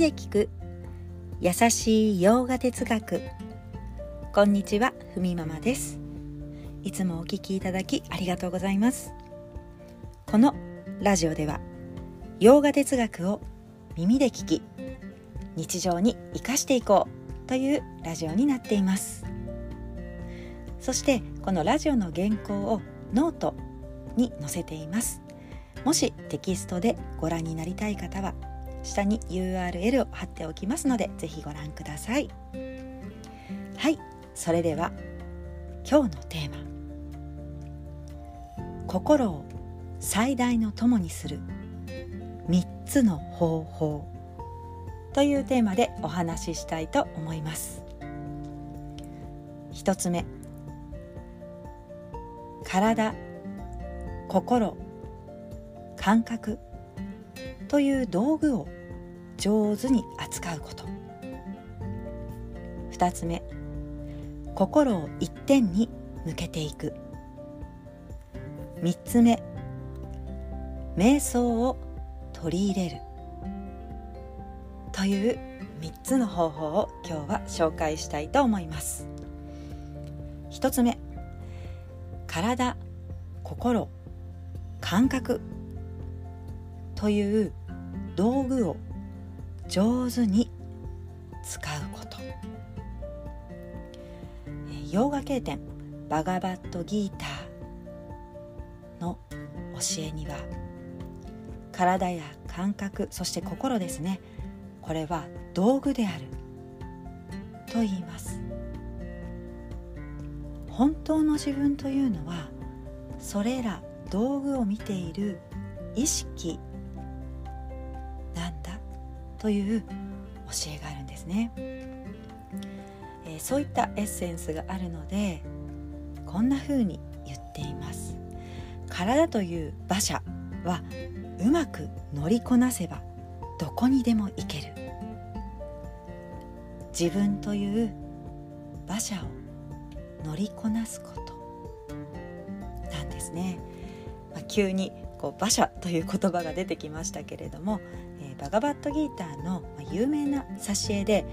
で聞く。優しい洋画哲学。こんにちはふみママです。いつもお聞きいただきありがとうございます。このラジオでは洋画哲学を耳で聞き日常に生かしていこうというラジオになっています。そしてこのラジオの原稿をノートに載せています。もしテキストでご覧になりたい方は下に URL を貼っておきますのでぜひご覧ください。はいそれでは今日のテーマ。心を最大の友にする3つの方法というテーマでお話ししたいと思います。1つ目体心感覚。という道具を上手に扱うこと。2つ目心を一点に向けていく。3つ目瞑想を取り入れる。という3つの方法を今日は紹介したいと思います。1つ目体心感覚。という道具を上手に使うこと。洋画経典バガバットギーターの教えには体や感覚そして心ですね。これは道具である。と言います。本当の自分というのはそれら道具を見ている意識という教えがあるんですね、えー、そういったエッセンスがあるのでこんな風に言っています。体という馬車はうまく乗りこなせばどこにでも行ける。自分という馬車を乗りこなすこと。なんですね、まあ、急にこう馬車という言葉が出てきましたけれども、バガバットギーターの有名な挿絵で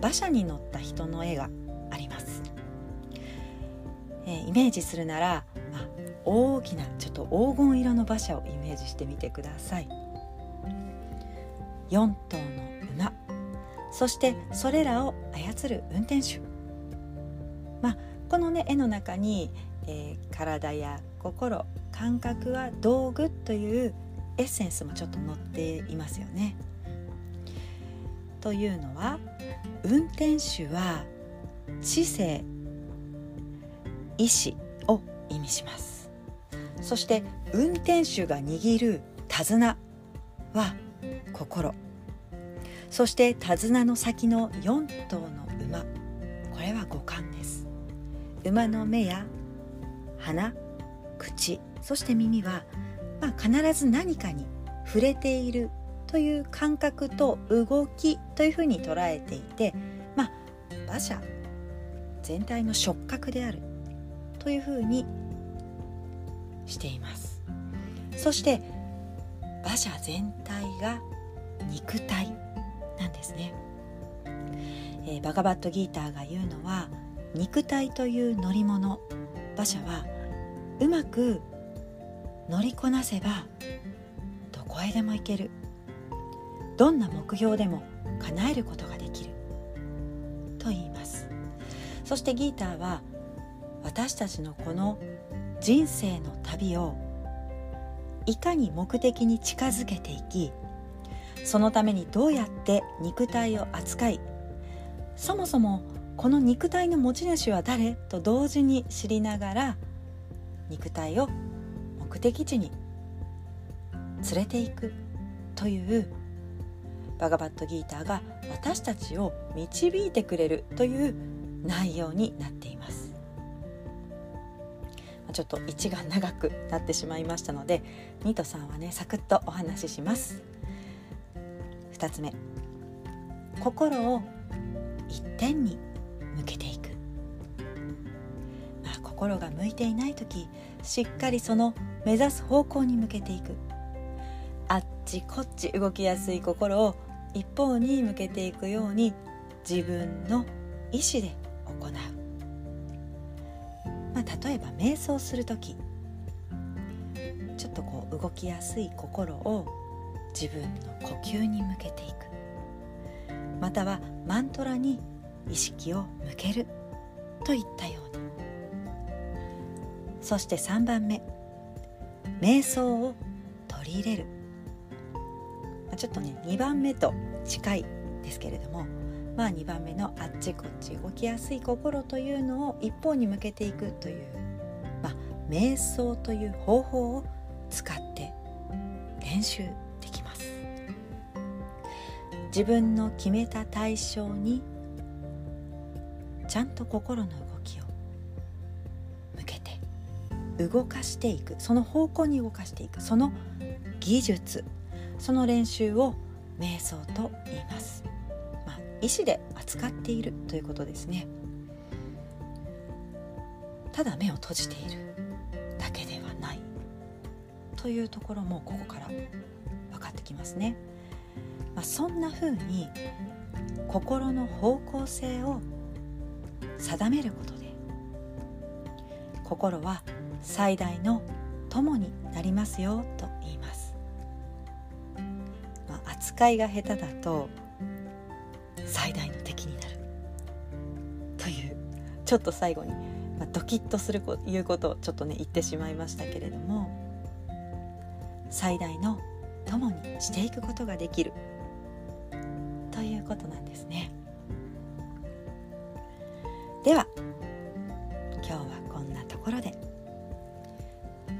馬車に乗った人の絵があります、えー、イメージするなら、まあ、大きなちょっと黄金色の馬車をイメージしてみてください。4頭の馬。そしてそれらを操る運転手。まあこのね絵の中に、えー、体や心感覚は道具というエッセンスもちょっと載っていますよね。というのは運転手は知性意志を意味します。そして運転手が握る手綱は心。そして手綱の先の4頭の馬。これは五感です。馬の目や鼻口そして耳は、まあ、必ず何かに触れているという感覚と動きというふうに捉えていて、まあ、馬車全体の触覚であるというふうにしています。そして馬車全体が肉体なんですね、えー、バガバットギーターが言うのは肉体という乗り物。馬車はうまく乗りこなせばどこへでも行ける。どんな目標でも叶えることができる。と言います。そしてギーターは私たちのこの人生の旅をいかに目的に近づけていきそのためにどうやって肉体を扱いそもそもこの肉体の持ち主は誰と同時に知りながら肉体を目的地に連れていくというバガバットギーターが私たちを導いてくれるという内容になっています。ちょっと一が長くなってしまいましたのでニートさんはねサクッとお話しします。2つ目。心を一点に向けていく。あ心が向いていない時しっかりその目指す方向に向けていく。あっちこっち動きやすい心を一方に向けていくように自分の意思で行う、まあ、例えば瞑想する時。ちょっとこう動きやすい心を自分の呼吸に向けていく。またはマントラに意識を向けるといったように。そして3番目。瞑想を取り入れる。ちょっとね2番目と近いですけれどもまあ2番目のあっちこっち動きやすい心というのを一方に向けていくという、まあ、瞑想という方法を使って練習できます。自分の決めた対象にちゃんと心の動かしていく。その方向に動かしていく。その技術。その練習を瞑想と言います、まあ、意思で扱っているということですね。ただ目を閉じている。だけではない。というところもここから分かってきますね、まあ、そんな風に心の方向性を定めることで心は最大の友になりますよと言います、まあ、扱いが下手だと最大の敵になる。というちょっと最後に、まあ、ドキッとするこいうことをちょっとね言ってしまいましたけれども最大の友にしていくことができる。ということなんですね。では